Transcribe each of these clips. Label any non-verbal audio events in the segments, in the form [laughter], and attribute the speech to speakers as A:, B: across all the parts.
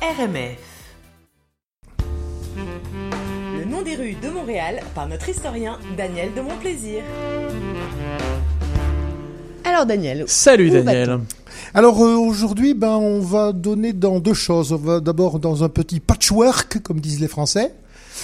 A: RMF. Le nom des rues de Montréal par notre historien Daniel de Montplaisir.
B: Alors Daniel.
C: Salut Daniel.
D: Alors euh, aujourd'hui, ben on va donner dans deux choses. On va d'abord dans un petit patchwork, comme disent les Français.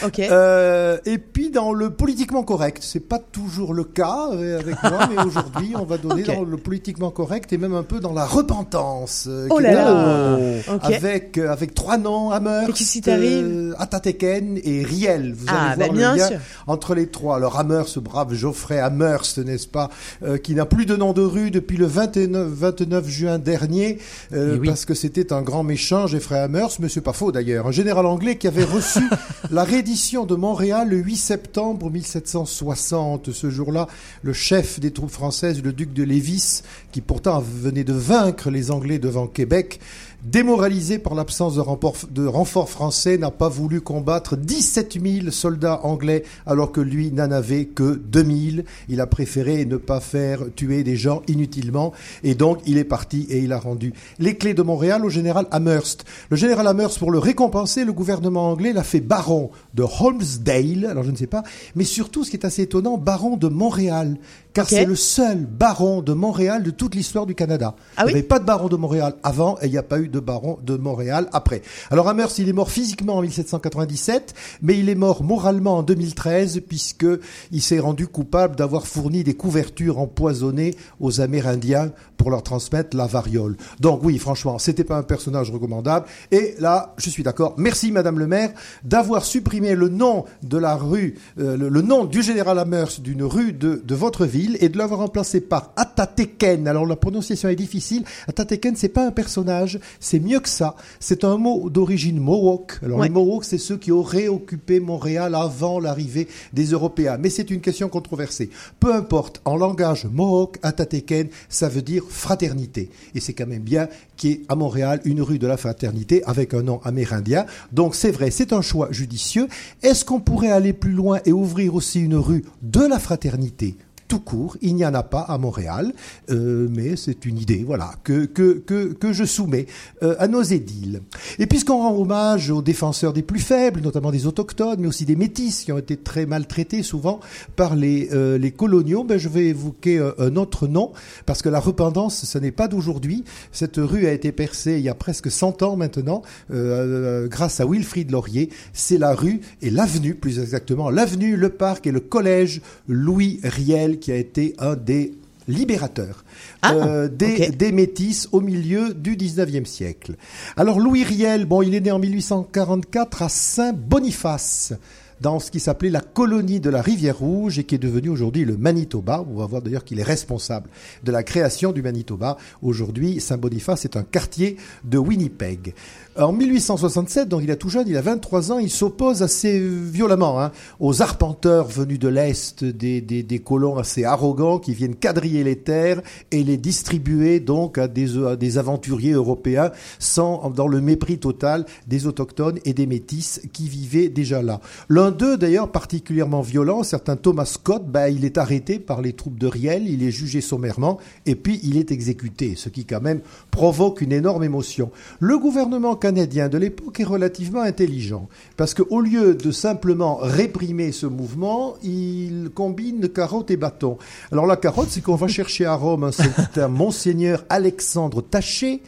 B: Ok.
D: Euh, et puis dans le politiquement correct, c'est pas toujours le cas euh, avec moi, mais [laughs] aujourd'hui on va donner dans le politiquement correct et même un peu dans la repentance. euh,
B: Oh là là.
D: un-
B: Ok.
D: Avec euh, avec trois noms, Amherst, euh, Atateken et Riel. Vous
B: Ah,
D: allez
B: bah,
D: voir
B: bien
D: le lien
B: sûr.
D: entre les trois. Alors Amherst, ce brave Geoffrey Amherst, n'est-ce pas, euh, qui n'a plus de nom de rue depuis le 29, 29 juin dernier, euh,
C: Eh oui.
D: parce que c'était un grand méchant, Geoffrey Amherst, mais c'est pas faux d'ailleurs, un général anglais qui avait reçu [laughs] la reddition de Montréal le 8 septembre 1760. Ce jour-là, le chef des troupes françaises, le duc de Lévis, qui pourtant venait de vaincre les Anglais devant Québec, démoralisé par l'absence de renfort, de renfort français, n'a pas voulu combattre 17 000 soldats anglais alors que lui n'en avait que 2000. Il a préféré ne pas faire tuer des gens inutilement et donc il est parti et il a rendu les clés de Montréal au général Amherst. Le général Amherst, pour le récompenser, le gouvernement anglais l'a fait baron de Holmesdale, alors je ne sais pas, mais surtout ce qui est assez étonnant, baron de Montréal, car c'est le seul baron de Montréal de toute l'histoire du Canada.
B: Ah oui
D: il n'y avait pas de baron de Montréal avant et il n'y a pas eu de baron de Montréal après. Alors Amherst, il est mort physiquement en 1797, mais il est mort moralement en 2013 puisque il s'est rendu coupable d'avoir fourni des couvertures empoisonnées aux Amérindiens pour leur transmettre la variole. Donc oui, franchement, c'était pas un personnage recommandable. Et là, je suis d'accord. Merci Madame le maire d'avoir supprimé le nom de la rue, euh, le, le nom du général Amherst d'une rue de, de votre ville et de l'avoir remplacé par Atateken. Alors la prononciation est difficile. Atateken, c'est pas un personnage, c'est mieux que ça. C'est un mot d'origine Mohawk. Alors
B: Ouais.
D: les Mohawks, c'est ceux qui auraient occupé Montréal avant l'arrivée des Européens. Mais c'est une question controversée. Peu importe, en langage Mohawk, Atateken, ça veut dire fraternité. Et c'est quand même bien qu'il y ait à Montréal une rue de la fraternité avec un nom amérindien. Donc c'est vrai, c'est un choix judicieux. Est-ce qu'on pourrait aller plus loin et ouvrir aussi une rue de la fraternité tout court, il n'y en a pas à Montréal, euh, mais c'est une idée, voilà, que que que, que je soumets euh, à nos édiles. Et puisqu'on rend hommage aux défenseurs des plus faibles, notamment des autochtones, mais aussi des métis qui ont été très maltraités souvent par les euh, les coloniaux, ben je vais évoquer euh, un autre nom parce que la repentance, ce n'est pas d'aujourd'hui. Cette rue a été percée il y a presque 100 ans maintenant, euh, euh, grâce à Wilfrid Laurier. C'est la rue et l'avenue, plus exactement, l'avenue, le parc et le collège Louis Riel qui a été un des libérateurs
B: Ah,
D: euh, des, métis au milieu du 19e siècle. Alors Louis Riel, bon, il est né en 1844 à Saint-Boniface dans ce qui s'appelait la colonie de la Rivière Rouge et qui est devenu aujourd'hui le Manitoba. On va voir d'ailleurs qu'il est responsable de la création du Manitoba. Aujourd'hui, Saint-Boniface est un quartier de Winnipeg. En 1867, donc il est tout jeune, il a 23 ans, il s'oppose assez violemment hein, aux arpenteurs venus de l'Est, des, colons assez arrogants qui viennent quadriller les terres et les distribuer donc à des, à des aventuriers européens sans, dans le mépris total des autochtones et des métis qui vivaient déjà là. L'un d'eux, d'ailleurs, particulièrement violent, certain Thomas Scott, ben, il est arrêté par les troupes de Riel, il est jugé sommairement et puis il est exécuté, ce qui quand même provoque une énorme émotion. Le gouvernement canadien de l'époque est relativement intelligent parce qu'au lieu de simplement réprimer ce mouvement, il combine carotte et bâton. Alors la carotte, c'est qu'on va chercher à Rome un certain monseigneur Alexandre Taché,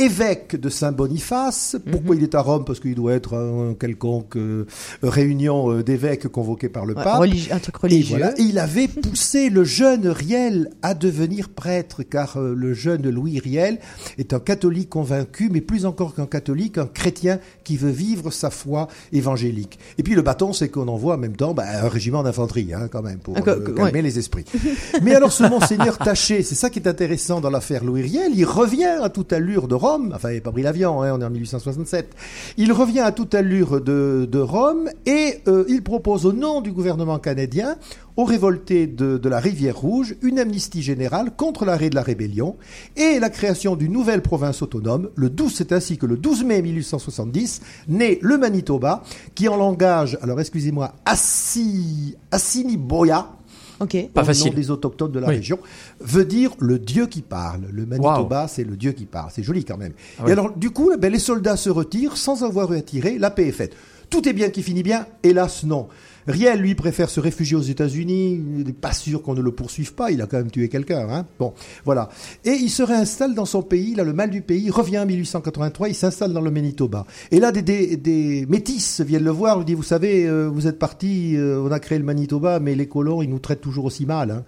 D: évêque de Saint-Boniface. Pourquoi il est à Rome? Parce qu'il doit être un quelconque euh, réunion euh, d'évêques convoquée par le
B: Ouais,
D: pape.
B: religi- un truc
D: Et
B: religieux.
D: voilà, et il avait poussé le jeune Riel à devenir prêtre, car euh, le jeune Louis Riel est un catholique convaincu, mais plus encore qu'un catholique, un chrétien qui veut vivre sa foi évangélique. Et puis le bâton, c'est qu'on envoie en même temps bah, un régiment d'infanterie, hein, quand même, pour
B: Ah,
D: euh, calmer
B: ouais.
D: les esprits. [laughs] mais alors ce monseigneur Taché, c'est ça qui est intéressant dans l'affaire Louis Riel, il revient à toute allure de Rome, enfin il n'a pas pris l'avion, hein, on est en 1867, il revient à toute allure de, Rome et euh, il propose au nom du gouvernement canadien aux révoltés de, la rivière Rouge une amnistie générale contre l'arrêt de la rébellion et la création d'une nouvelle province autonome. Le 12, c'est ainsi que le 12 mai 1870 naît le Manitoba, qui en langage, alors excusez-moi, Assi, Assiniboia,
B: Ok.
C: Pas
D: au
C: facile.
D: nom des autochtones de la
C: Oui.
D: région, veut dire le Dieu qui parle. Le Manitoba, c'est le Dieu qui parle. C'est joli quand même.
C: Ah
D: Et alors, du coup, ben, les soldats se retirent sans avoir attiré. La paix est faite. Tout est bien qui finit bien. Hélas, non. Riel, lui, préfère se réfugier aux États-Unis. Il n'est pas sûr qu'on ne le poursuive pas. Il a quand même tué quelqu'un. Hein bon, voilà. Et il se réinstalle dans son pays. Là, le mal du pays revient en 1883. Il s'installe dans le Manitoba. Et là, des, des, métis viennent le voir. Lui disent, vous savez, euh, vous êtes parti, euh, on a créé le Manitoba, mais les colons, ils nous traitent toujours aussi mal. Hein.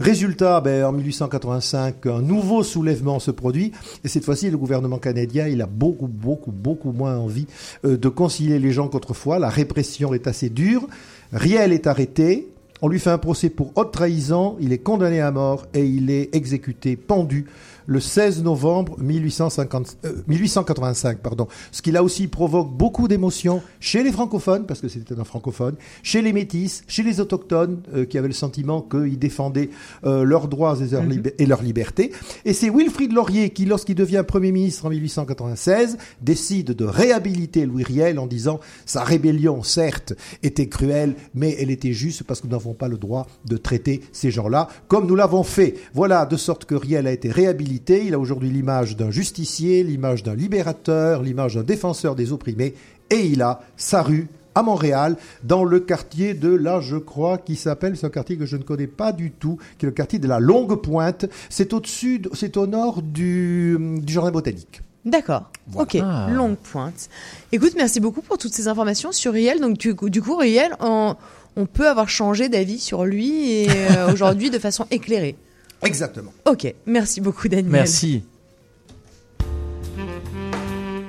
D: Résultat, ben, en 1885, un nouveau soulèvement se produit. Et cette fois-ci, le gouvernement canadien, il a beaucoup, beaucoup, beaucoup moins envie euh, de concilier les gens qu'autrefois. La répression est assez dure. Riel est arrêté. On lui fait un procès pour haute trahison. Il est condamné à mort et il est exécuté, pendu, le 16 novembre 1850, euh, 1885. Pardon. Ce qui là aussi provoque beaucoup d'émotions chez les francophones, parce que c'était un francophone, chez les métis, chez les autochtones, euh, qui avaient le sentiment qu'ils défendaient euh, leurs droits et, leurs lib- et leur liberté. Et c'est Wilfrid Laurier qui, lorsqu'il devient Premier ministre en 1896, décide de réhabiliter Louis Riel en disant sa rébellion, certes, était cruelle, mais elle était juste parce que nous n'avons pas le droit de traiter ces gens-là comme nous l'avons fait. Voilà, de sorte que Riel a été réhabilité. Il a aujourd'hui l'image d'un justicier, l'image d'un libérateur, l'image d'un défenseur des opprimés, et il a sa rue à Montréal, dans le quartier de là, je crois, qui s'appelle, c'est un quartier que je ne connais pas du tout, qui est le quartier de la Longue Pointe. C'est au-dessus, de- c'est au nord du, du jardin botanique.
B: D'accord.
D: Voilà.
B: Ok.
C: Ah.
B: Longue pointe. Écoute, merci beaucoup pour toutes ces informations sur Riel. Donc, du, coup- du coup, Riel, on, on peut avoir changé d'avis sur lui et euh, [laughs] aujourd'hui de façon éclairée.
D: Exactement.
B: Ok. Merci beaucoup, Daniel.
C: Merci.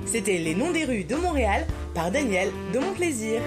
A: C'était Les Noms des rues de Montréal par Daniel de Mon Plaisir.